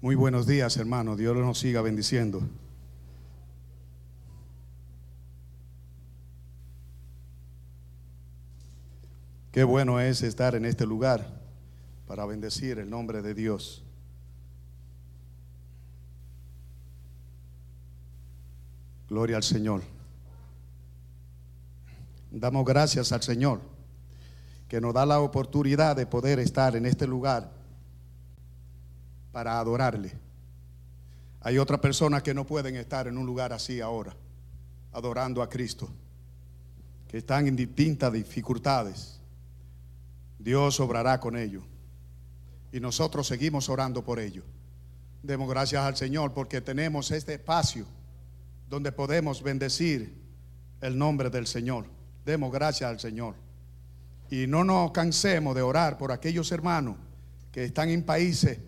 Muy buenos días, hermano. Dios nos siga bendiciendo. Qué bueno es estar en este lugar para bendecir el nombre de Dios. Gloria al Señor. Damos gracias al Señor que nos da la oportunidad de poder estar en este lugar para adorarle. Hay otras personas que no pueden estar en un lugar así ahora, adorando a Cristo, que están en distintas dificultades. Dios obrará con ellos. Y nosotros seguimos orando por ellos. Demos gracias al Señor porque tenemos este espacio donde podemos bendecir el nombre del Señor. Demos gracias al Señor. Y no nos cansemos de orar por aquellos hermanos que están en países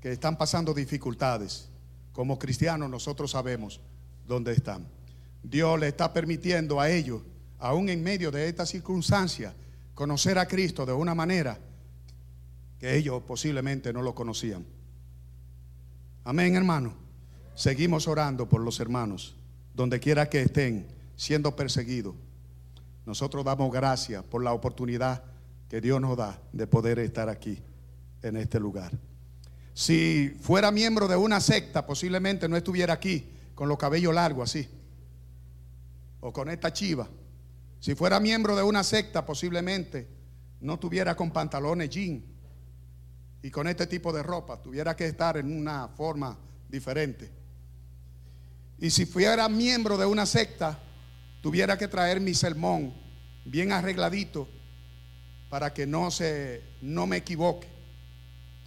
que están pasando dificultades. Como cristianos nosotros sabemos dónde están. Dios le está permitiendo a ellos, aún en medio de esta circunstancia, conocer a Cristo de una manera que ellos posiblemente no lo conocían. Amén, hermano. Seguimos orando por los hermanos, donde quiera que estén siendo perseguidos. Nosotros damos gracias por la oportunidad que Dios nos da de poder estar aquí, en este lugar. Si fuera miembro de una secta, posiblemente no estuviera aquí con los cabellos largos así. O con esta chiva. Si fuera miembro de una secta, posiblemente no tuviera con pantalones jean y con este tipo de ropa. Tuviera que estar en una forma diferente. Y si fuera miembro de una secta, tuviera que traer mi sermón bien arregladito para que no se no me equivoque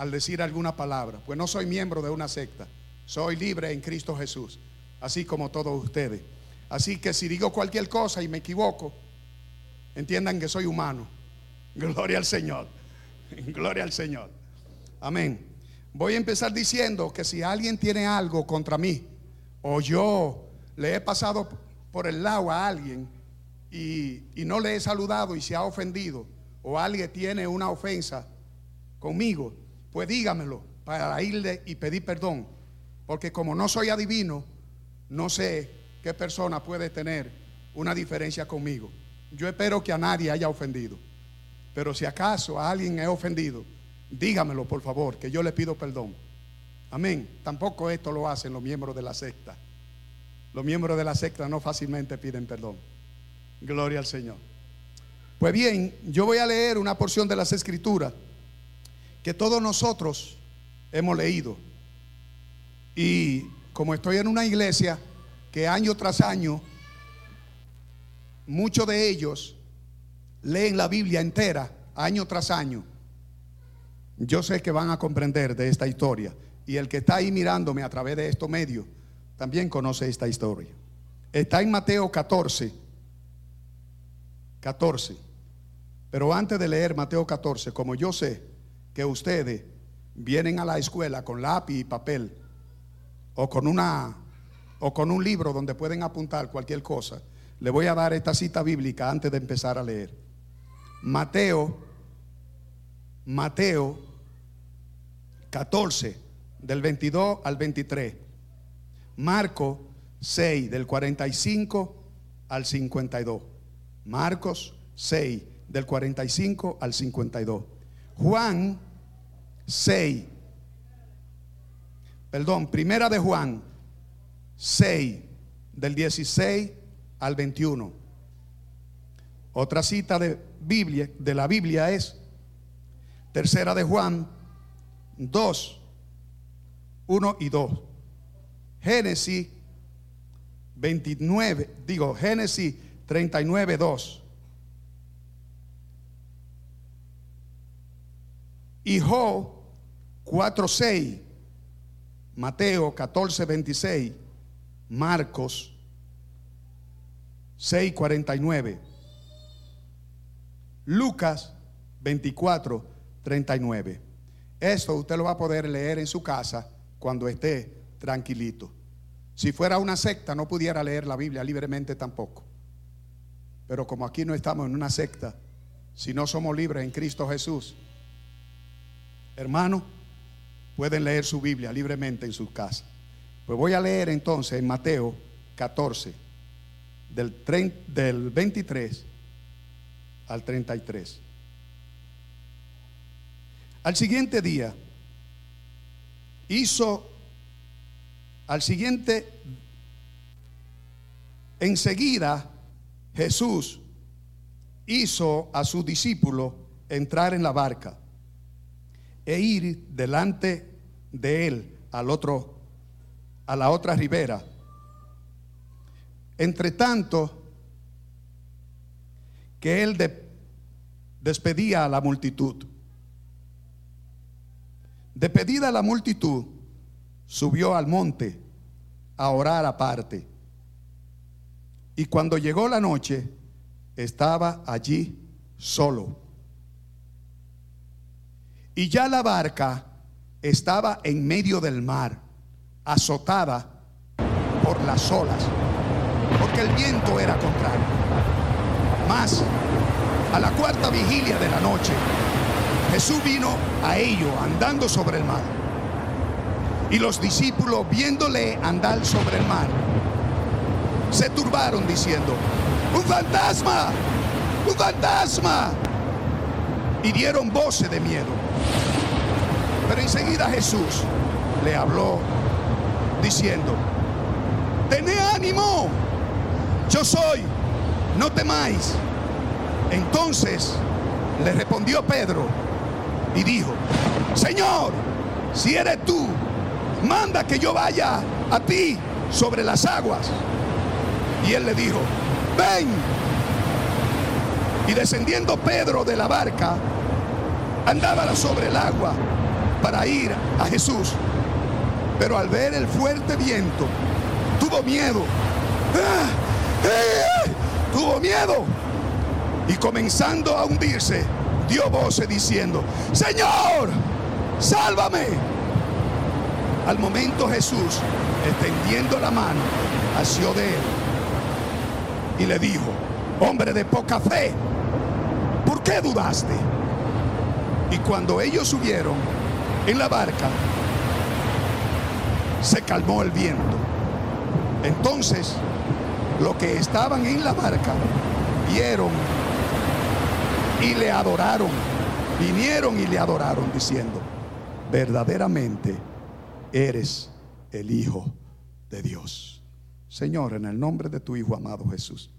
al decir alguna palabra, pues no soy miembro de una secta, soy libre en Cristo Jesús, así como todos ustedes. Así que si digo cualquier cosa y me equivoco, entiendan que soy humano. Gloria al Señor. Gloria al Señor. Amén. Voy a empezar diciendo que si alguien tiene algo contra mí o yo le he pasado por el lado a alguien y, y no le he saludado y se ha ofendido o alguien tiene una ofensa conmigo, pues dígamelo para irle y pedir perdón. Porque como no soy adivino, no sé qué persona puede tener una diferencia conmigo. Yo espero que a nadie haya ofendido. Pero si acaso a alguien he ofendido, dígamelo por favor, que yo le pido perdón. Amén. Tampoco esto lo hacen los miembros de la secta. Los miembros de la secta no fácilmente piden perdón. Gloria al Señor. Pues bien, yo voy a leer una porción de las escrituras que todos nosotros hemos leído. Y como estoy en una iglesia que año tras año, muchos de ellos leen la Biblia entera, año tras año, yo sé que van a comprender de esta historia. Y el que está ahí mirándome a través de estos medios, también conoce esta historia. Está en Mateo 14. 14. Pero antes de leer Mateo 14, como yo sé que ustedes vienen a la escuela con lápiz y papel o con una o con un libro donde pueden apuntar cualquier cosa, le voy a dar esta cita bíblica antes de empezar a leer. Mateo Mateo 14 del 22 al 23. Marco 6 del 45 al 52. Marcos 6 del 45 al 52. Juan 6, perdón, primera de Juan 6, del 16 al 21. Otra cita de Biblia, de la Biblia es tercera de Juan 2, 1 y 2. Génesis 29, digo, Génesis 39, 2. Y Job 4.6, Mateo 14.26, Marcos 6.49, Lucas 24.39. Esto usted lo va a poder leer en su casa cuando esté tranquilito. Si fuera una secta no pudiera leer la Biblia libremente tampoco. Pero como aquí no estamos en una secta, si no somos libres en Cristo Jesús, Hermano, pueden leer su Biblia libremente en sus casas. Pues voy a leer entonces en Mateo 14, del, del 23 al 33. Al siguiente día, hizo, al siguiente, enseguida Jesús hizo a su discípulo entrar en la barca e ir delante de él al otro a la otra ribera. Entre tanto que él despedía a la multitud. Despedida la multitud, subió al monte a orar aparte. Y cuando llegó la noche, estaba allí solo. Y ya la barca estaba en medio del mar, azotada por las olas, porque el viento era contrario. Mas a la cuarta vigilia de la noche, Jesús vino a ellos andando sobre el mar. Y los discípulos, viéndole andar sobre el mar, se turbaron diciendo, un fantasma, un fantasma. Y dieron voces de miedo. Pero enseguida Jesús le habló diciendo, tened ánimo, yo soy, no temáis. Entonces le respondió Pedro y dijo, Señor, si eres tú, manda que yo vaya a ti sobre las aguas. Y él le dijo, ven. Y descendiendo Pedro de la barca, andaba sobre el agua para ir a Jesús. Pero al ver el fuerte viento, tuvo miedo. ¡Ah! ¡Eh! Tuvo miedo. Y comenzando a hundirse, dio voces diciendo, Señor, sálvame. Al momento Jesús, extendiendo la mano, asió de él y le dijo, hombre de poca fe, ¿por qué dudaste? Y cuando ellos subieron en la barca, se calmó el viento. Entonces, los que estaban en la barca vieron y le adoraron. Vinieron y le adoraron diciendo, verdaderamente eres el Hijo de Dios. Señor, en el nombre de tu Hijo amado Jesús,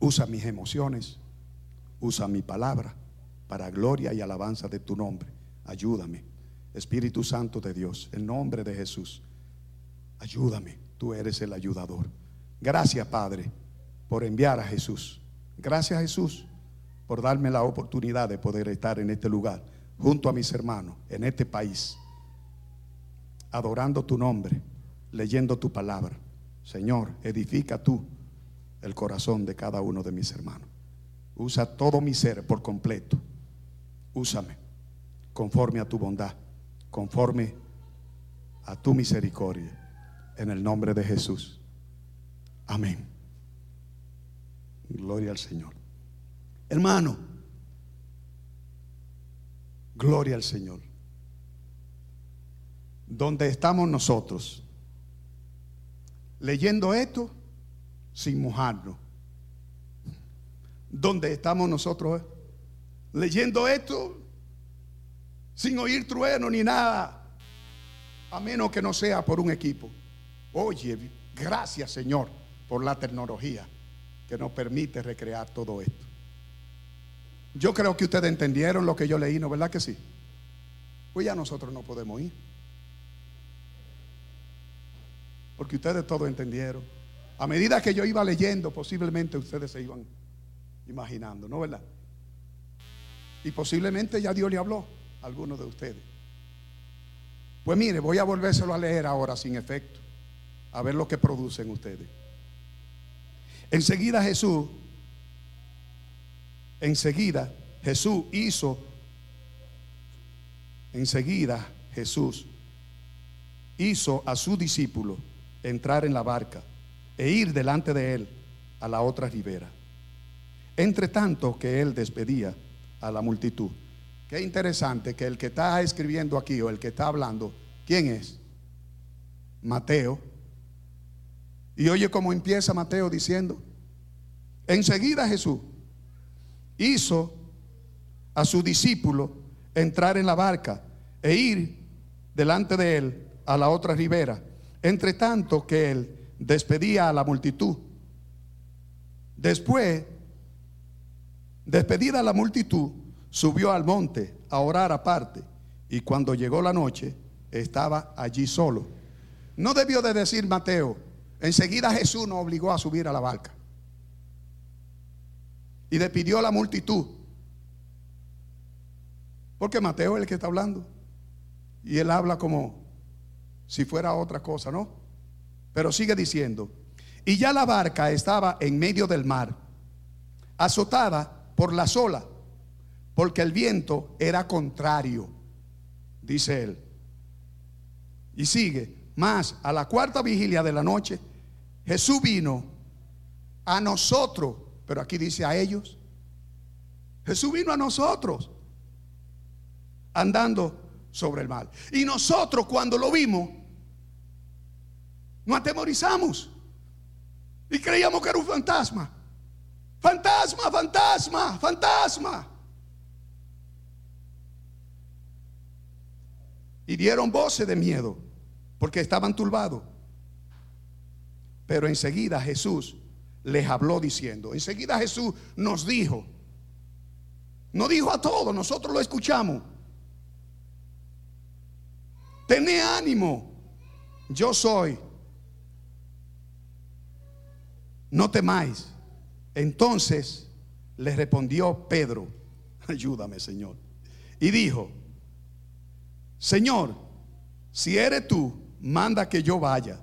usa mis emociones, usa mi palabra para gloria y alabanza de tu nombre. Ayúdame, Espíritu Santo de Dios, en nombre de Jesús. Ayúdame, tú eres el ayudador. Gracias, Padre, por enviar a Jesús. Gracias, Jesús por darme la oportunidad de poder estar en este lugar, junto a mis hermanos, en este país, adorando tu nombre, leyendo tu palabra. Señor, edifica tú el corazón de cada uno de mis hermanos. Usa todo mi ser por completo. Úsame conforme a tu bondad, conforme a tu misericordia. En el nombre de Jesús. Amén. Gloria al Señor. Hermano, gloria al Señor. Donde estamos nosotros, leyendo esto sin mojarnos. Donde estamos nosotros, leyendo esto sin oír trueno ni nada, a menos que no sea por un equipo. Oye, gracias Señor por la tecnología que nos permite recrear todo esto. Yo creo que ustedes entendieron lo que yo leí, ¿no verdad que sí? Pues ya nosotros no podemos ir. Porque ustedes todo entendieron. A medida que yo iba leyendo, posiblemente ustedes se iban imaginando, ¿no verdad? Y posiblemente ya Dios le habló algunos de ustedes. Pues mire, voy a volvérselo a leer ahora sin efecto, a ver lo que producen ustedes. Enseguida Jesús enseguida Jesús hizo, enseguida Jesús hizo a su discípulo entrar en la barca e ir delante de él a la otra ribera. Entre tanto que él despedía a la multitud, Qué interesante que el que está escribiendo aquí o el que está hablando, ¿quién es? Mateo. Y oye cómo empieza Mateo diciendo, enseguida Jesús hizo a su discípulo entrar en la barca e ir delante de él a la otra ribera, entre tanto que él despedía a la multitud. Después, despedida la multitud, subió al monte a orar aparte y cuando llegó la noche estaba allí solo. No debió de decir Mateo, enseguida Jesús nos obligó a subir a la barca y despidió a la multitud. Porque Mateo es el que está hablando y él habla como si fuera otra cosa, ¿no? Pero sigue diciendo, y ya la barca estaba en medio del mar, azotada por la olas, porque el viento era contrario, dice él. Y sigue, más a la cuarta vigilia de la noche, Jesús vino a nosotros, pero aquí dice a ellos. Jesús vino a nosotros, andando sobre el mar. Y nosotros cuando lo vimos, nos atemorizamos y creíamos que era un fantasma. Fantasma, fantasma, fantasma. Y dieron voces de miedo porque estaban turbados. Pero enseguida Jesús les habló diciendo, enseguida Jesús nos dijo, no dijo a todos, nosotros lo escuchamos. Tené ánimo, yo soy. No temáis. Entonces le respondió Pedro, ayúdame Señor. Y dijo, Señor, si eres tú, manda que yo vaya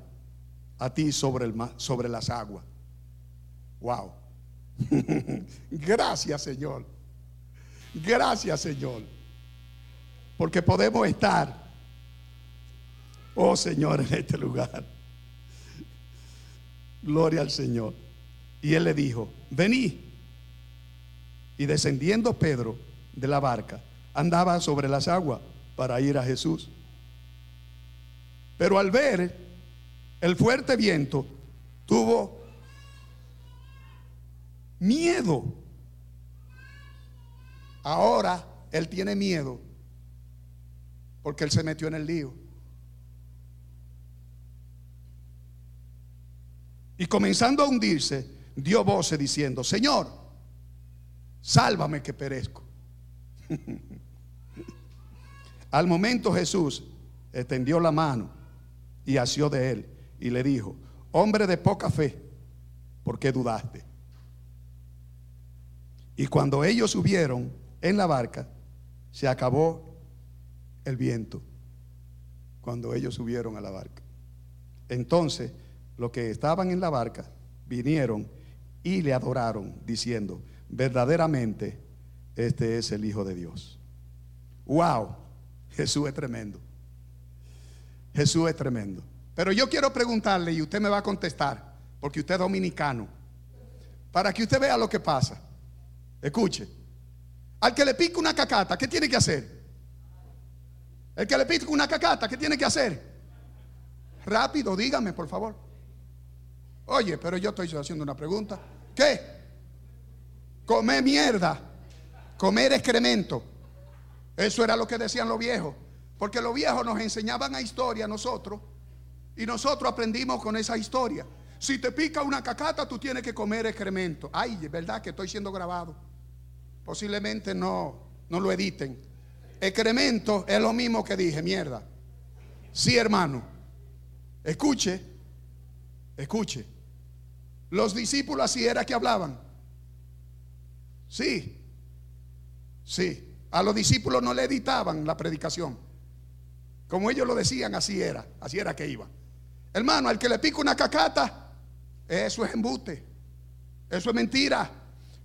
a ti sobre, el, sobre las aguas. Wow. Gracias Señor. Gracias Señor. Porque podemos estar, oh Señor, en este lugar. Gloria al Señor. Y él le dijo, vení. Y descendiendo Pedro de la barca, andaba sobre las aguas para ir a Jesús. Pero al ver el fuerte viento, tuvo miedo. Ahora él tiene miedo porque él se metió en el lío. Y comenzando a hundirse, dio voces diciendo, Señor, sálvame que perezco. Al momento Jesús extendió la mano y asió de él y le dijo, hombre de poca fe, ¿por qué dudaste? Y cuando ellos subieron en la barca, se acabó el viento. Cuando ellos subieron a la barca. Entonces, los que estaban en la barca vinieron y le adoraron, diciendo, verdaderamente, este es el Hijo de Dios. Wow. Jesús es tremendo. Jesús es tremendo. Pero yo quiero preguntarle y usted me va a contestar, porque usted es dominicano, para que usted vea lo que pasa. Escuche, al que le pica una cacata, ¿qué tiene que hacer? El que le pica una cacata, ¿qué tiene que hacer? Rápido, dígame, por favor. Oye, pero yo estoy haciendo una pregunta. ¿Qué? Comer mierda, comer excremento. Eso era lo que decían los viejos. Porque los viejos nos enseñaban a historia a nosotros. Y nosotros aprendimos con esa historia. Si te pica una cacata, tú tienes que comer excremento. Ay, es verdad que estoy siendo grabado. Posiblemente no, no lo editen. Excremento es lo mismo que dije, mierda. Sí, hermano. Escuche, escuche. Los discípulos así era que hablaban. Sí, sí. A los discípulos no le editaban la predicación. Como ellos lo decían, así era, así era que iba. Hermano, al que le pica una cacata, eso es embuste, eso es mentira.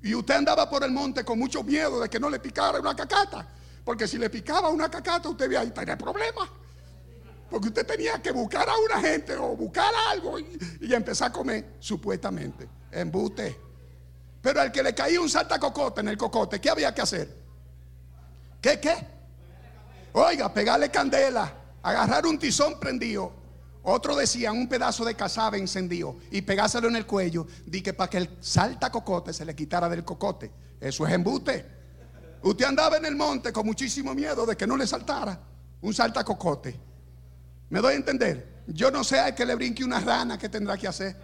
Y usted andaba por el monte con mucho miedo de que no le picara una cacata. Porque si le picaba una cacata, usted veía ahí tenía problemas. Porque usted tenía que buscar a una gente o buscar algo y, y empezar a comer, supuestamente, embuste. Pero al que le caía un salta cocote en el cocote, ¿qué había que hacer? ¿Qué, qué? Oiga, pegarle candela, agarrar un tizón prendido. Otro decía un pedazo de cazabe encendido y pegárselo en el cuello. Di que para que el salta cocote se le quitara del cocote. Eso es embute. Usted andaba en el monte con muchísimo miedo de que no le saltara un salta cocote. ¿Me doy a entender? Yo no sé, hay que le brinque una rana que tendrá que hacer.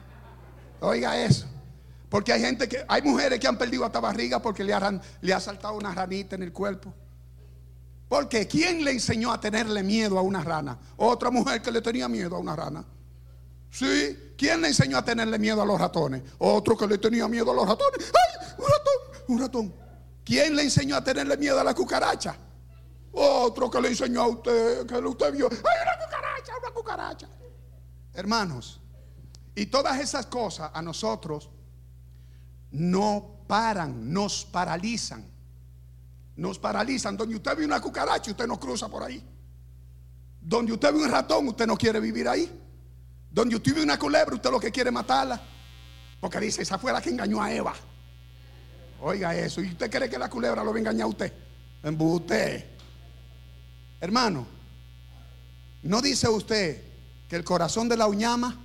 Oiga eso. Porque hay gente que, hay mujeres que han perdido hasta barriga porque le, le ha saltado una ranita en el cuerpo. Porque ¿quién le enseñó a tenerle miedo a una rana? Otra mujer que le tenía miedo a una rana. Sí, ¿quién le enseñó a tenerle miedo a los ratones? Otro que le tenía miedo a los ratones. ¡Ay! Un ratón, un ratón. ¿Quién le enseñó a tenerle miedo a la cucaracha? Otro que le enseñó a usted, que usted vio. ¡Ay, una cucaracha, una cucaracha! Hermanos, y todas esas cosas a nosotros no paran, nos paralizan. Nos paralizan. Donde usted ve una cucaracha, usted no cruza por ahí. Donde usted ve un ratón, usted no quiere vivir ahí. Donde usted ve una culebra, usted lo que quiere matarla. Porque dice, esa fue la que engañó a Eva. Oiga eso. ¿Y usted cree que la culebra lo va a engañar a usted? usted Hermano, ¿no dice usted que el corazón de la uñama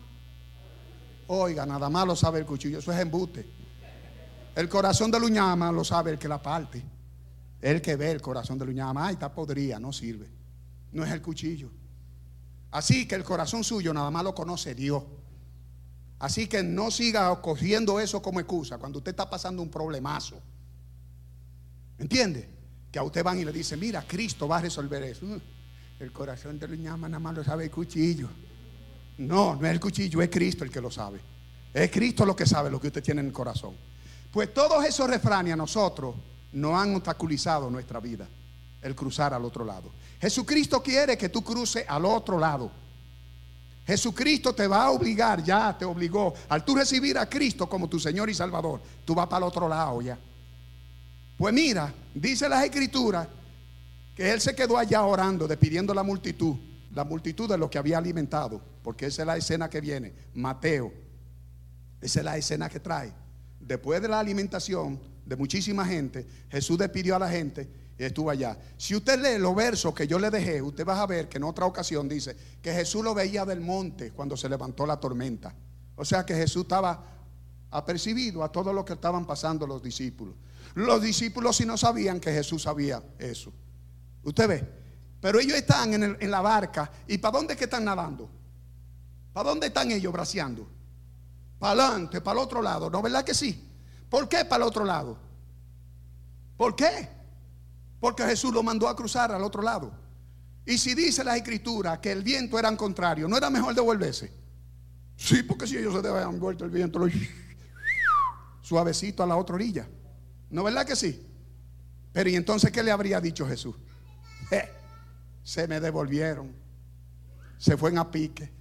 Oiga, nada más lo sabe el cuchillo, eso es embuste. El corazón de la uñama lo sabe el que la parte. El que ve el corazón de la uñama, ay, está podrida, no sirve. No es el cuchillo. Así que el corazón suyo nada más lo conoce Dios. Así que no siga cogiendo eso como excusa cuando usted está pasando un problemazo. ¿Entiende? Que a usted van y le dicen, mira, Cristo va a resolver eso. Mm, el corazón de la uñama nada más lo sabe el cuchillo. No, no es el cuchillo, es Cristo el que lo sabe. Es Cristo lo que sabe lo que usted tiene en el corazón. Pues todos esos refranes a nosotros no han obstaculizado nuestra vida, el cruzar al otro lado. Jesucristo quiere que tú cruces al otro lado. Jesucristo te va a obligar, ya te obligó. Al tú recibir a Cristo como tu Señor y Salvador, tú vas para el otro lado ya. Pues mira, dice las escrituras que Él se quedó allá orando, despidiendo a la multitud la multitud de lo que había alimentado, porque esa es la escena que viene, Mateo, esa es la escena que trae. Después de la alimentación de muchísima gente, Jesús despidió a la gente y estuvo allá. Si usted lee los versos que yo le dejé, usted va a ver que en otra ocasión dice que Jesús lo veía del monte cuando se levantó la tormenta. O sea que Jesús estaba apercibido a todo lo que estaban pasando los discípulos. Los discípulos si no sabían que Jesús sabía eso. Usted ve, pero ellos están en, la barca. ¿Y para dónde que están nadando? ¿Para dónde están ellos braceando? Para adelante, para el otro lado. ¿No verdad que sí? ¿Por qué para el otro lado? ¿Por qué? Porque Jesús lo mandó a cruzar al otro lado. Y si dice la escritura que el viento era en contrario, ¿no era mejor devolverse? Sí, porque si ellos se habían vuelto el viento suavecito a la otra orilla. ¿No verdad que sí? Pero ¿y entonces qué le habría dicho Jesús? Se me devolvieron. Se fue en a pique.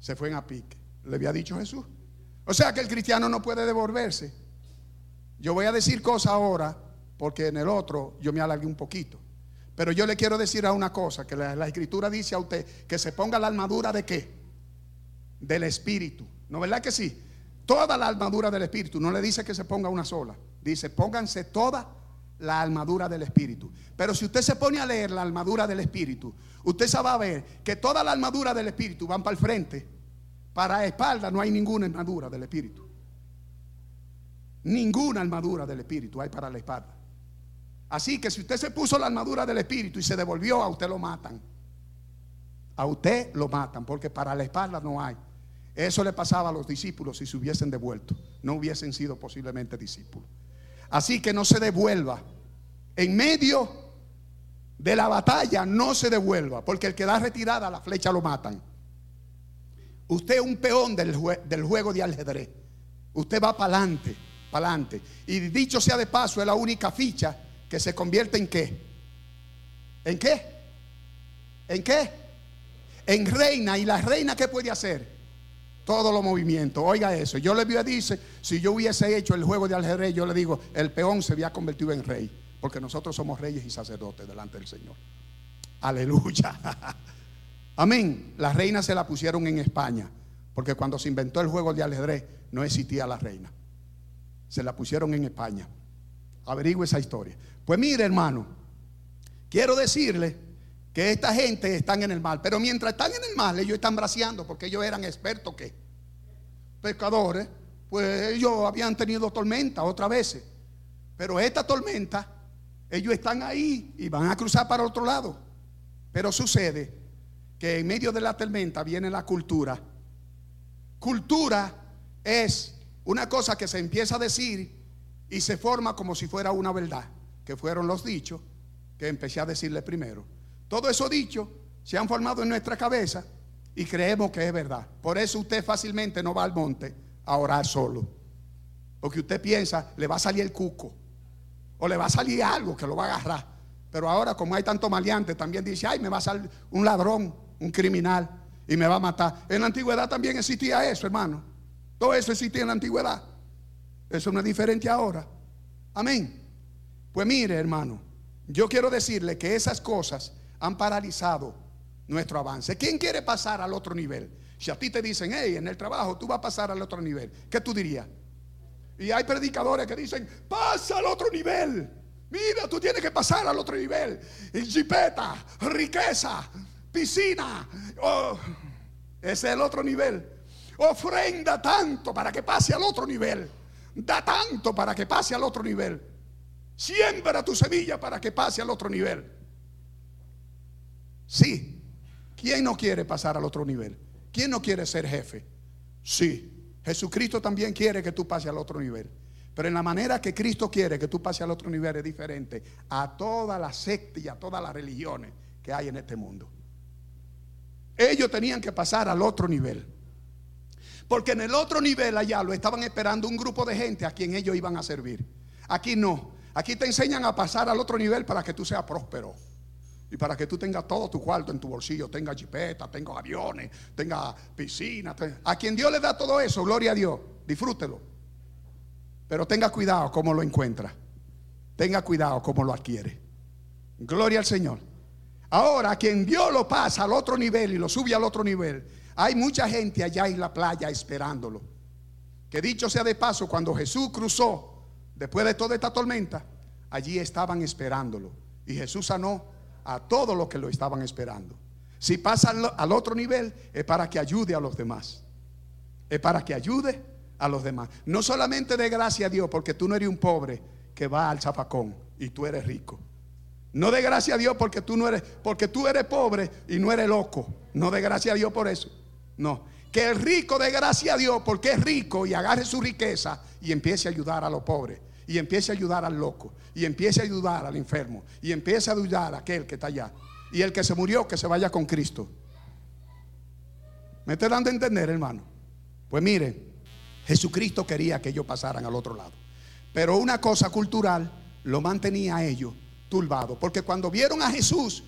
Se fue en a pique. Le había dicho Jesús. O sea que el cristiano no puede devolverse. Yo voy a decir cosas ahora porque en el otro yo me alargué un poquito. Pero yo le quiero decir a una cosa, que la, escritura dice a usted que se ponga la armadura de qué? Del espíritu. ¿No verdad que sí? Toda la armadura del espíritu. No le dice que se ponga una sola. Dice, pónganse toda la armadura del Espíritu. Pero si usted se pone a leer la armadura del Espíritu, usted se va a ver que toda la armadura del Espíritu van para el frente. Para espalda no hay ninguna armadura del Espíritu. Ninguna armadura del Espíritu hay para la espalda. Así que si usted se puso la armadura del Espíritu y se devolvió, a usted lo matan. A usted lo matan porque para la espalda no hay. Eso le pasaba a los discípulos si se hubiesen devuelto. No hubiesen sido posiblemente discípulos. Así que no se devuelva. En medio de la batalla no se devuelva, porque el que da retirada la flecha lo matan. Usted es un peón del, juego de ajedrez. Usted va para adelante, para adelante. Y dicho sea de paso, es la única ficha que se convierte en qué. ¿En qué? ¿En qué? En reina. ¿Y la reina qué puede hacer? todos los movimientos. Oiga eso. Yo le a dice, si yo hubiese hecho el juego de ajedrez, yo le digo, el peón se había convertido en rey. Porque nosotros somos reyes y sacerdotes delante del Señor. Aleluya. Amén. Las reinas se la pusieron en España. Porque cuando se inventó el juego de ajedrez, no existía la reina. Se la pusieron en España. Averigüe esa historia. Pues mire, hermano, quiero decirle que esta gente están en el mal. Pero mientras están en el mal, ellos están braceando porque ellos eran expertos que pescadores. Pues ellos habían tenido tormenta otra vez. Pero esta tormenta, ellos están ahí y van a cruzar para otro lado. Pero sucede que en medio de la tormenta viene la cultura. Cultura es una cosa que se empieza a decir y se forma como si fuera una verdad, que fueron los dichos que empecé a decirle primero. Todo eso dicho se han formado en nuestra cabeza y creemos que es verdad. Por eso usted fácilmente no va al monte a orar solo. Porque usted piensa, le va a salir el cuco. O le va a salir algo que lo va a agarrar. Pero ahora, como hay tanto maleante, también dice, ay, me va a salir un ladrón, un criminal, y me va a matar. En la antigüedad también existía eso, hermano. Todo eso existía en la antigüedad. Eso no es diferente ahora. Amén. Pues mire, hermano, yo quiero decirle que esas cosas han paralizado nuestro avance. ¿Quién quiere pasar al otro nivel? Si a ti te dicen, hey, en el trabajo tú vas a pasar al otro nivel, ¿qué tú dirías? Y hay predicadores que dicen, pasa al otro nivel. Mira, tú tienes que pasar al otro nivel. Jipeta, riqueza, piscina. Oh, ese es el otro nivel. Ofrenda tanto para que pase al otro nivel. Da tanto para que pase al otro nivel. Siembra tu semilla para que pase al otro nivel. Sí. ¿Quién no quiere pasar al otro nivel? ¿Quién no quiere ser jefe? Sí. Jesucristo también quiere que tú pases al otro nivel. Pero en la manera que Cristo quiere que tú pases al otro nivel es diferente a todas las sectas y a todas las religiones que hay en este mundo. Ellos tenían que pasar al otro nivel. Porque en el otro nivel allá lo estaban esperando un grupo de gente a quien ellos iban a servir. Aquí no. Aquí te enseñan a pasar al otro nivel para que tú seas próspero. Y para que tú tengas todo tu cuarto en tu bolsillo, tenga jipeta, tenga aviones, tenga piscina. A quien Dios le da todo eso, gloria a Dios, disfrútelo. Pero tenga cuidado cómo lo encuentra. Tenga cuidado cómo lo adquiere. Gloria al Señor. Ahora, quien Dios lo pasa al otro nivel y lo sube al otro nivel, hay mucha gente allá en la playa esperándolo. Que dicho sea de paso, cuando Jesús cruzó, después de toda esta tormenta, allí estaban esperándolo. Y Jesús sanó a todos los que lo estaban esperando. Si pasa al otro nivel, es para que ayude a los demás. Es para que ayude a los demás. No solamente de gracia a Dios, porque tú no eres un pobre que va al zapacón y tú eres rico. No de gracia a Dios porque tú no eres, porque tú eres pobre y no eres loco. No de gracia a Dios por eso. No. Que el rico de gracia a Dios porque es rico y agarre su riqueza y empiece a ayudar a los pobres y empiece a ayudar al loco, y empiece a ayudar al enfermo, y empiece a ayudar a aquel que está allá. Y el que se murió, que se vaya con Cristo. ¿Me está dando a entender, hermano? Pues mire, Jesucristo quería que ellos pasaran al otro lado. Pero una cosa cultural lo mantenía a ellos turbados. Porque cuando vieron a Jesús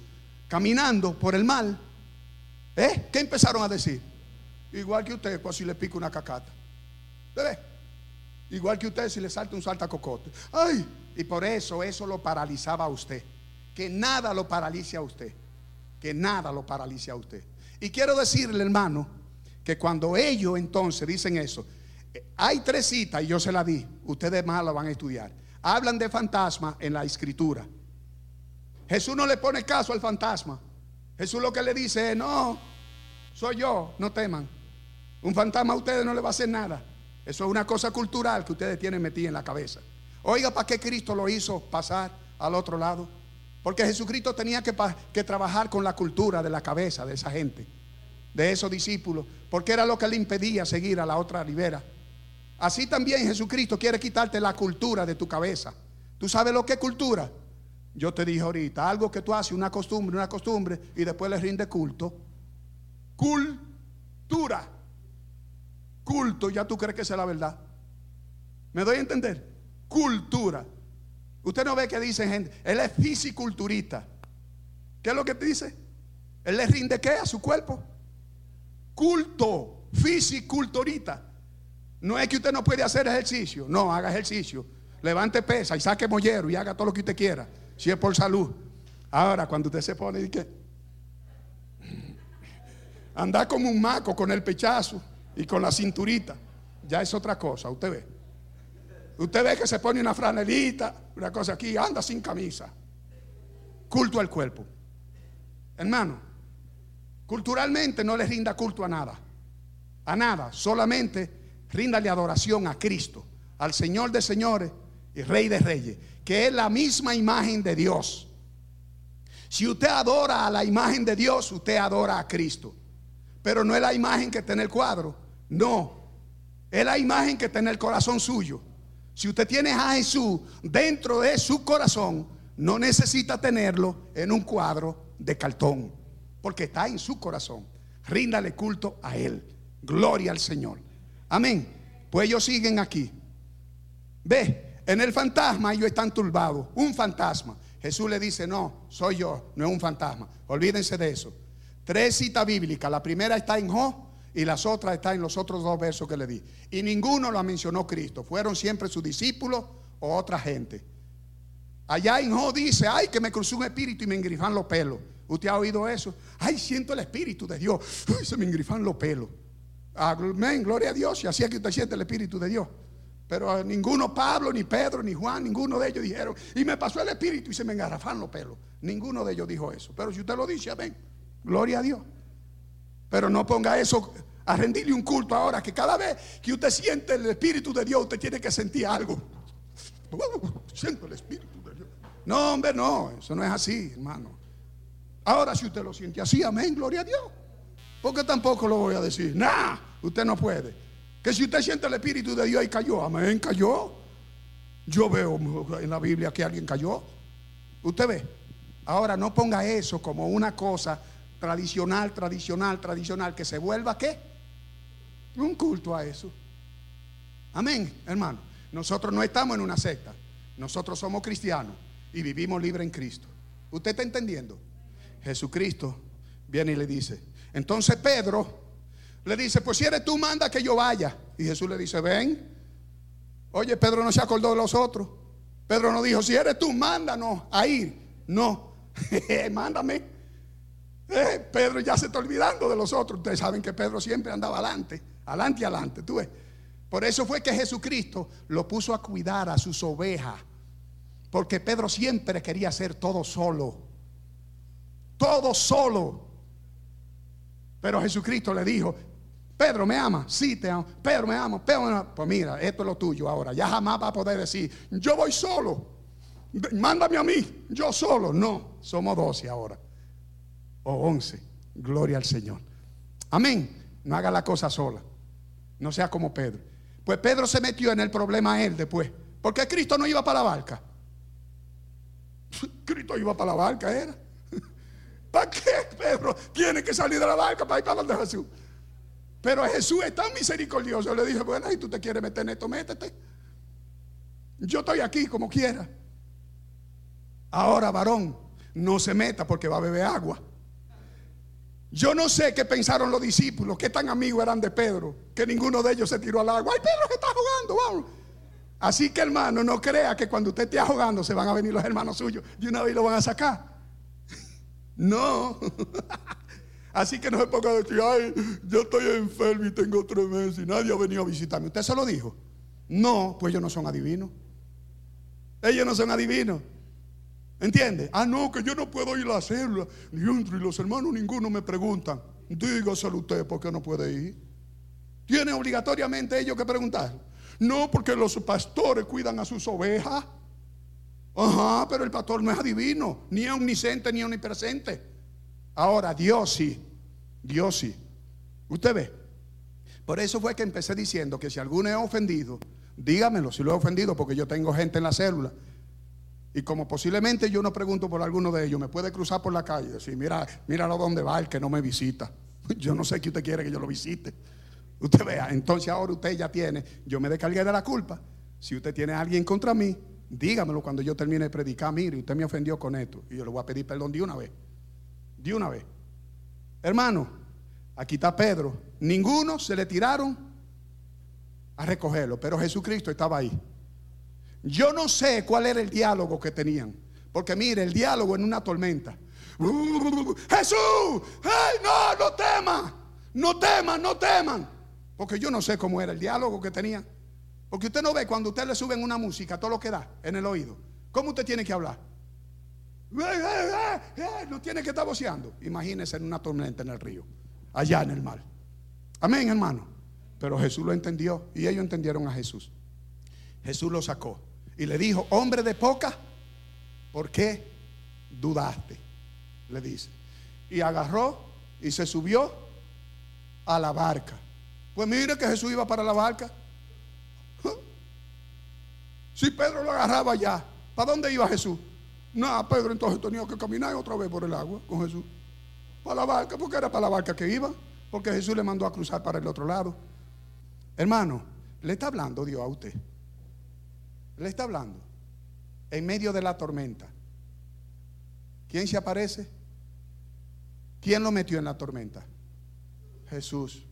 caminando por el mal, ¿eh? ¿qué empezaron a decir? Igual que usted, pues si le pica una cacata. ¿Ve? Igual que usted si le salta un salta cocote. Ay, y por eso eso lo paralizaba a usted. Que nada lo paralice a usted. Que nada lo paralice a usted. Y quiero decirle, hermano, que cuando ellos entonces dicen eso, eh, hay tres citas y yo se las di. Ustedes más lo van a estudiar. Hablan de fantasma en la escritura. Jesús no le pone caso al fantasma. Jesús lo que le dice es, no, soy yo, no teman. Un fantasma a ustedes no le va a hacer nada. Eso es una cosa cultural que ustedes tienen metida en la cabeza. Oiga, ¿para qué Cristo lo hizo pasar al otro lado? Porque Jesucristo tenía que, trabajar con la cultura de la cabeza de esa gente, de esos discípulos, porque era lo que le impedía seguir a la otra ribera. Así también Jesucristo quiere quitarte la cultura de tu cabeza. ¿Tú sabes lo que es cultura? Yo te dije ahorita, algo que tú haces, una costumbre, una costumbre, y después le rinde culto. Cultura culto, ya tú crees que es la verdad. ¿Me doy a entender? Cultura. Usted no ve que dicen gente, él es fisiculturista. ¿Qué es lo que te dice? Él le rinde qué a su cuerpo? Culto, fisiculturista. No es que usted no puede hacer ejercicio, no, haga ejercicio. Levante pesa y saque mollero y haga todo lo que usted quiera, si es por salud. Ahora, cuando usted se pone y que anda como un maco con el pechazo y con la cinturita, ya es otra cosa, usted ve. Usted ve que se pone una franelita, una cosa aquí, anda sin camisa. Culto al cuerpo. Hermano, culturalmente no le rinda culto a nada. A nada. Solamente ríndale adoración a Cristo, al Señor de señores y Rey de reyes, que es la misma imagen de Dios. Si usted adora a la imagen de Dios, usted adora a Cristo. Pero no es la imagen que está en el cuadro. No. Es la imagen que está en el corazón suyo. Si usted tiene a Jesús dentro de su corazón, no necesita tenerlo en un cuadro de cartón. Porque está en su corazón. Ríndale culto a Él. Gloria al Señor. Amén. Pues ellos siguen aquí. Ve, en el fantasma ellos están turbados. Un fantasma. Jesús le dice, no, soy yo, no es un fantasma. Olvídense de eso. Tres citas bíblicas. La primera está en Job y las otras están en los otros dos versos que le di. Y ninguno lo mencionó Cristo. Fueron siempre sus discípulos o otra gente. Allá en Job dice, ay, que me cruzó un espíritu y me engrifan los pelos. ¿Usted ha oído eso? Ay, siento el espíritu de Dios. Ay, se me engrifan los pelos. Amén, gloria a Dios. Y así es que usted siente el espíritu de Dios. Pero ninguno, Pablo, ni Pedro, ni Juan, ninguno de ellos dijeron, y me pasó el espíritu y se me engarrafan los pelos. Ninguno de ellos dijo eso. Pero si usted lo dice, amén, gloria a Dios. Pero no ponga eso a rendirle un culto ahora, que cada vez que usted siente el espíritu de Dios, usted tiene que sentir algo. Siento el espíritu de Dios. No, hombre, no, eso no es así, hermano. Ahora, si usted lo siente así, amén, gloria a Dios. Porque tampoco lo voy a decir. Nah, usted no puede. Que si usted siente el Espíritu de Dios y cayó, amén, cayó. Yo veo en la Biblia que alguien cayó. Usted ve. Ahora no ponga eso como una cosa tradicional, tradicional, tradicional, que se vuelva qué? Un culto a eso. Amén, hermano. Nosotros no estamos en una secta. Nosotros somos cristianos y vivimos libre en Cristo. ¿Usted está entendiendo? Jesucristo viene y le dice. Entonces Pedro le dice, pues si eres tú, manda que yo vaya. Y Jesús le dice, ven. Oye, Pedro no se acordó de los otros. Pedro no dijo, si eres tú, mándanos a ir. No, mándame. Eh, Pedro ya se está olvidando de los otros. Ustedes saben que Pedro siempre andaba adelante, adelante y adelante. ¿Tú ves? Por eso fue que Jesucristo lo puso a cuidar a sus ovejas. Porque Pedro siempre quería hacer todo solo. Todo solo. Pero Jesucristo le dijo, Pedro, ¿me ama? Sí, te amo. Pedro, ¿me ama? Pedro, ¿me ama? Pues mira, esto es lo tuyo ahora. Ya jamás va a poder decir, yo voy solo. Mándame a mí, yo solo. No, somos doce ahora. O once. Gloria al Señor. Amén. No haga la cosa sola. No sea como Pedro. Pues Pedro se metió en el problema él después. Porque Cristo no iba para la barca. Cristo iba para la barca, era. ¿Para qué Pedro tiene que salir de la barca para ir para donde Jesús? Pero Jesús es tan misericordioso. Le dije, bueno, si tú te quieres meter en esto, métete. Yo estoy aquí como quiera. Ahora, varón, no se meta porque va a beber agua. Yo no sé qué pensaron los discípulos, qué tan amigos eran de Pedro, que ninguno de ellos se tiró al agua. ¡Ay, Pedro que está jugando! Vamos. Así que, hermano, no crea que cuando usted esté ahogando se van a venir los hermanos suyos y una vez lo van a sacar. No. Así que no se ponga a decir, ay, yo estoy enfermo y tengo tres meses y nadie ha venido a visitarme. ¿Usted se lo dijo? No, pues ellos no son adivinos. Ellos no son adivinos. ¿Entiende? Ah, no, que yo no puedo ir a la célula. Y los hermanos ninguno me preguntan. Dígaselo usted, ¿por qué no puede ir? ¿Tiene obligatoriamente ellos que preguntar? No, porque los pastores cuidan a sus ovejas. Ajá, pero el pastor no es adivino, ni omnisciente ni omnipresente. Ahora, Dios sí, Dios sí. Usted ve. Por eso fue que empecé diciendo que si alguno es ofendido, dígamelo si lo he ofendido, porque yo tengo gente en la célula. Y como posiblemente yo no pregunto por alguno de ellos, me puede cruzar por la calle y decir, mira, míralo dónde va el que no me visita. Yo no sé que usted quiere que yo lo visite. Usted vea, entonces ahora usted ya tiene, yo me descargué de la culpa. Si usted tiene a alguien contra mí, dígamelo cuando yo termine de predicar. Mire, usted me ofendió con esto. Y yo le voy a pedir perdón de una vez de una vez. Hermano, aquí está Pedro. Ninguno se le tiraron a recogerlo, pero Jesucristo estaba ahí. Yo no sé cuál era el diálogo que tenían, porque mire, el diálogo en una tormenta. Jesús, hey, no, no teman, no teman, no teman. Porque yo no sé cómo era el diálogo que tenían. Porque usted no ve cuando usted le suben una música, todo lo que da en el oído. ¿Cómo usted tiene que hablar? No tiene que estar voceando. Imagínese en una tormenta en el río, allá en el mar. Amén, hermano. Pero Jesús lo entendió y ellos entendieron a Jesús. Jesús lo sacó y le dijo, hombre de poca, ¿por qué dudaste? Le dice. Y agarró y se subió a la barca. Pues mire que Jesús iba para la barca. Si Pedro lo agarraba ya, ¿para dónde iba Jesús? No, Pedro entonces tenía que caminar otra vez por el agua con Jesús. Para la barca, porque era para la barca que iba. Porque Jesús le mandó a cruzar para el otro lado. Hermano, le está hablando Dios a usted. Le está hablando. En medio de la tormenta. ¿Quién se aparece? ¿Quién lo metió en la tormenta? Jesús.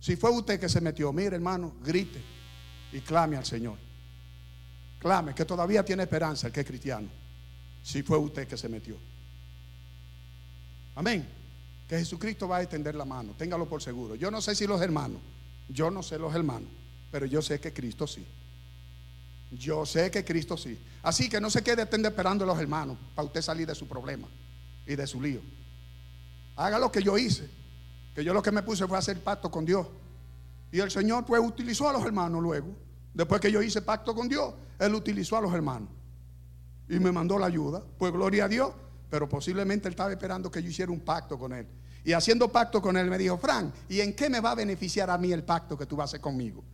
Si fue usted que se metió, mire hermano, grite y clame al Señor. Clame, que todavía tiene esperanza el que es cristiano. Si fue usted que se metió. Amén. Que Jesucristo va a extender la mano. Téngalo por seguro. Yo no sé si los hermanos, yo no sé los hermanos, pero yo sé que Cristo sí. Yo sé que Cristo sí. Así que no se quede esperando a los hermanos para usted salir de su problema y de su lío. Haga lo que yo hice. Que yo lo que me puse fue hacer pacto con Dios. Y el Señor pues utilizó a los hermanos luego. Después que yo hice pacto con Dios, Él utilizó a los hermanos. Y me mandó la ayuda. Pues gloria a Dios. Pero posiblemente Él estaba esperando que yo hiciera un pacto con Él. Y haciendo pacto con Él me dijo, Frank, ¿y en qué me va a beneficiar a mí el pacto que tú vas a hacer conmigo?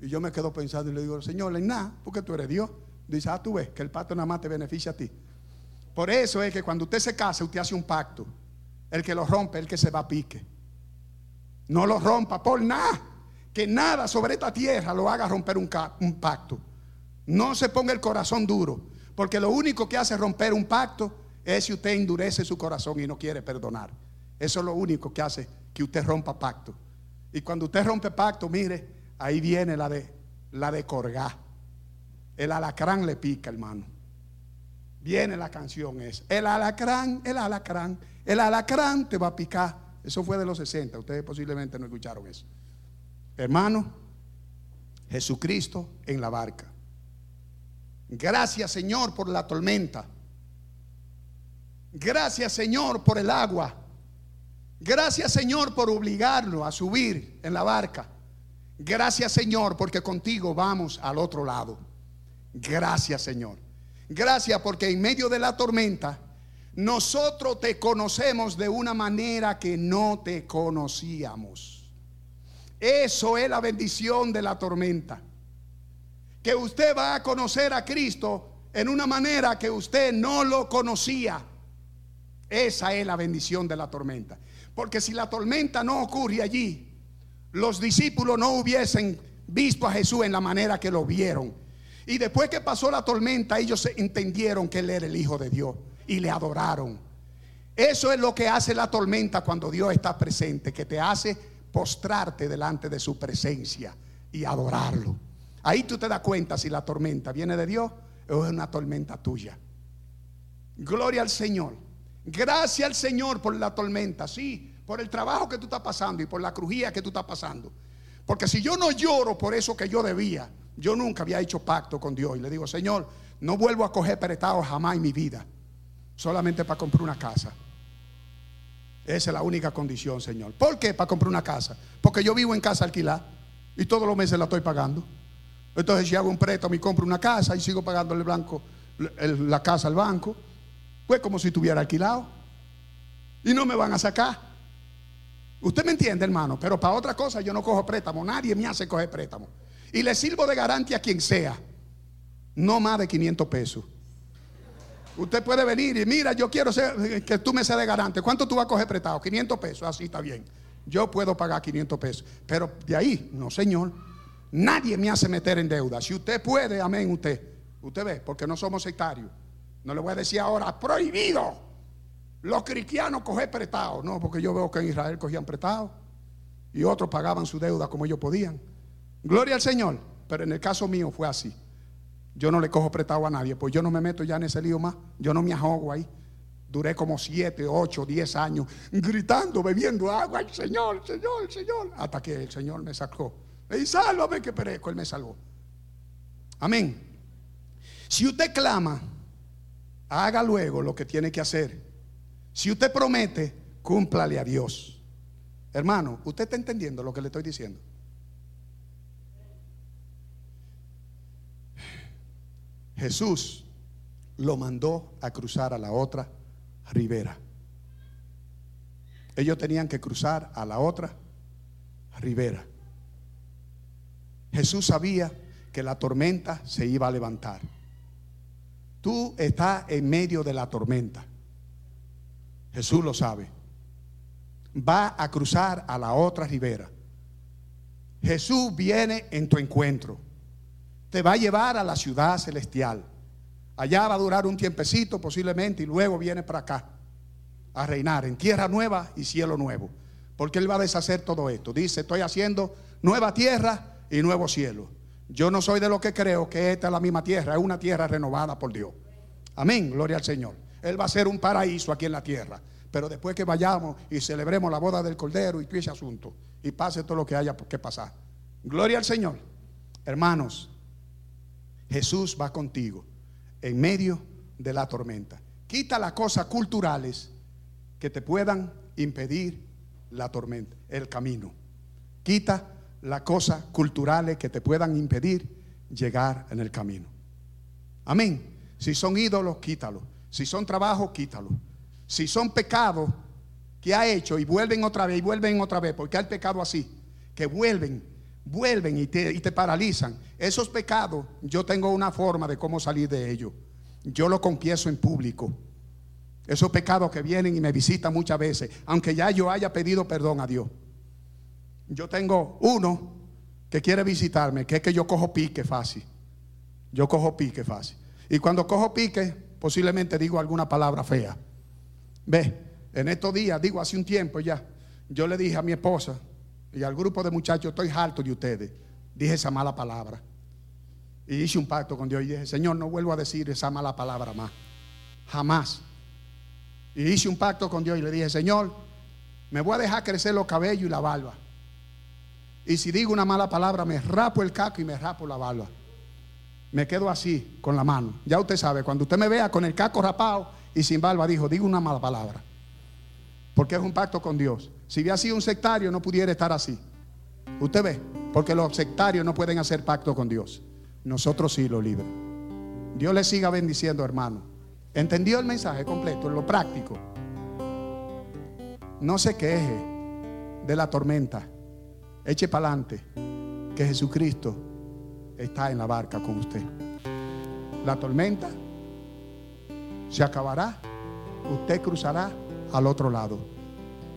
Y yo me quedo pensando y le digo, Señor, en nada, porque tú eres Dios. Dice, ah, tú ves que el pacto nada más te beneficia a ti. Por eso es que cuando usted se casa, usted hace un pacto. El que lo rompe, el que se va a pique. No lo rompa por nada. Que nada sobre esta tierra lo haga romper un, un pacto. No se ponga el corazón duro. Porque lo único que hace romper un pacto es si usted endurece su corazón y no quiere perdonar. Eso es lo único que hace que usted rompa pacto. Y cuando usted rompe pacto, mire, ahí viene la de la de. El alacrán le pica, hermano. Viene la canción esa. El alacrán, el alacrán, el alacrán te va a picar. Eso fue de los 60. Ustedes posiblemente no escucharon eso. Hermano, Jesucristo en la barca. Gracias Señor por la tormenta. Gracias Señor por el agua. Gracias Señor por obligarlo a subir en la barca. Gracias Señor porque contigo vamos al otro lado. Gracias Señor. Gracias porque en medio de la tormenta nosotros te conocemos de una manera que no te conocíamos. Eso es la bendición de la tormenta. Que usted va a conocer a Cristo en una manera que usted no lo conocía. Esa es la bendición de la tormenta. Porque si la tormenta no ocurre allí, los discípulos no hubiesen visto a Jesús en la manera que lo vieron. Y después que pasó la tormenta, ellos entendieron que Él era el Hijo de Dios y le adoraron. Eso es lo que hace la tormenta cuando Dios está presente, que te hace postrarte delante de su presencia y adorarlo. Ahí tú te das cuenta si la tormenta viene de Dios o es una tormenta tuya. Gloria al Señor. Gracias al Señor por la tormenta, sí, por el trabajo que tú estás pasando y por la crujía que tú estás pasando. Porque si yo no lloro por eso que yo debía, yo nunca había hecho pacto con Dios y le digo, Señor, no vuelvo a coger prestado jamás en mi vida solamente para comprar una casa. Esa es la única condición, Señor. ¿Por qué para comprar una casa? Porque yo vivo en casa alquilada y todos los meses la estoy pagando. Entonces, si hago un préstamo y compro una casa y sigo pagando el la casa al banco, pues como si estuviera alquilado. Y no me van a sacar. Usted me entiende, hermano, pero para otra cosa yo no cojo préstamo. Nadie me hace coger préstamo. Y le sirvo de garantía a quien sea. No más de 500 pesos. Usted puede venir y mira, yo quiero ser, que tú me seas de garante. ¿Cuánto tú vas a coger prestado? 500 pesos, así está bien. Yo puedo pagar 500 pesos. Pero de ahí, no, señor. Nadie me hace meter en deuda. Si usted puede, amén, usted. Usted ve, porque no somos sectarios. No le voy a decir ahora, prohibido. Los cristianos coger prestado. No, porque yo veo que en Israel cogían prestado. Y otros pagaban su deuda como ellos podían. Gloria al Señor. Pero en el caso mío fue así. Yo no le cojo prestado a nadie, pues yo no me meto ya en ese lío más. Yo no me ahogo ahí. Duré como siete, ocho, diez años gritando, bebiendo agua. El Señor, Señor, Señor. Hasta que el Señor me sacó. Y sálvame que perezco. Él me salvó. Amén. Si usted clama, haga luego lo que tiene que hacer. Si usted promete, cúmplale a Dios. Hermano, ¿usted está entendiendo lo que le estoy diciendo? Jesús lo mandó a cruzar a la otra ribera. Ellos tenían que cruzar a la otra ribera. Jesús sabía que la tormenta se iba a levantar. Tú estás en medio de la tormenta. Jesús lo sabe. Va a cruzar a la otra ribera. Jesús viene en tu encuentro. Te va a llevar a la ciudad celestial. Allá va a durar un tiempecito posiblemente y luego viene para acá a reinar en tierra nueva y cielo nuevo. Porque Él va a deshacer todo esto. Dice, estoy haciendo nueva tierra y nuevo cielo. Yo no soy de lo que creo que esta es la misma tierra, es una tierra renovada por Dios. Amén, gloria al Señor. Él va a ser un paraíso aquí en la tierra. Pero después que vayamos y celebremos la boda del Cordero y todo ese asunto, y pase todo lo que haya que pasar. Gloria al Señor. Hermanos, Jesús va contigo en medio de la tormenta. Quita las cosas culturales que te puedan impedir la tormenta, el camino. Quita las cosas culturales que te puedan impedir llegar en el camino. Amén. Si son ídolos, quítalo. Si son trabajos, quítalo. Si son pecados que ha hecho y vuelven otra vez y vuelven otra vez, porque hay pecado así, que vuelven, vuelven y te, y te paralizan. Esos pecados, yo tengo una forma de cómo salir de ellos. Yo lo confieso en público. Esos pecados que vienen y me visitan muchas veces, aunque ya yo haya pedido perdón a Dios. Yo tengo uno que quiere visitarme, que es que yo cojo pique fácil. Yo cojo pique fácil. Y cuando cojo pique, posiblemente digo alguna palabra fea. Ve, en estos días, digo hace un tiempo ya, yo le dije a mi esposa y al grupo de muchachos, estoy harto de ustedes. Dije esa mala palabra. Y hice un pacto con Dios y dije, Señor, no vuelvo a decir esa mala palabra más. Jamás. Y hice un pacto con Dios y le dije, Señor, me voy a dejar crecer los cabellos y la barba. Y si digo una mala palabra, me rapo el caco y me rapo la barba. Me quedo así, con la mano. Ya usted sabe, cuando usted me vea con el caco rapado y sin barba, dijo, digo una mala palabra. Porque es un pacto con Dios. Si hubiera sido un sectario, no pudiera estar así. Usted ve, porque los sectarios no pueden hacer pacto con Dios. Nosotros sí lo libre. Dios le siga bendiciendo, hermano. ¿Entendió el mensaje completo, lo práctico? No se queje de la tormenta. Eche para adelante que Jesucristo está en la barca con usted. La tormenta se acabará, usted cruzará al otro lado.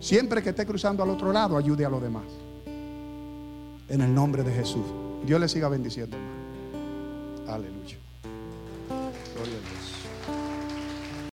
Siempre que esté cruzando al otro lado, ayude a los demás. En el nombre de Jesús. Dios le siga bendiciendo, Aleluya. Gloria a Dios.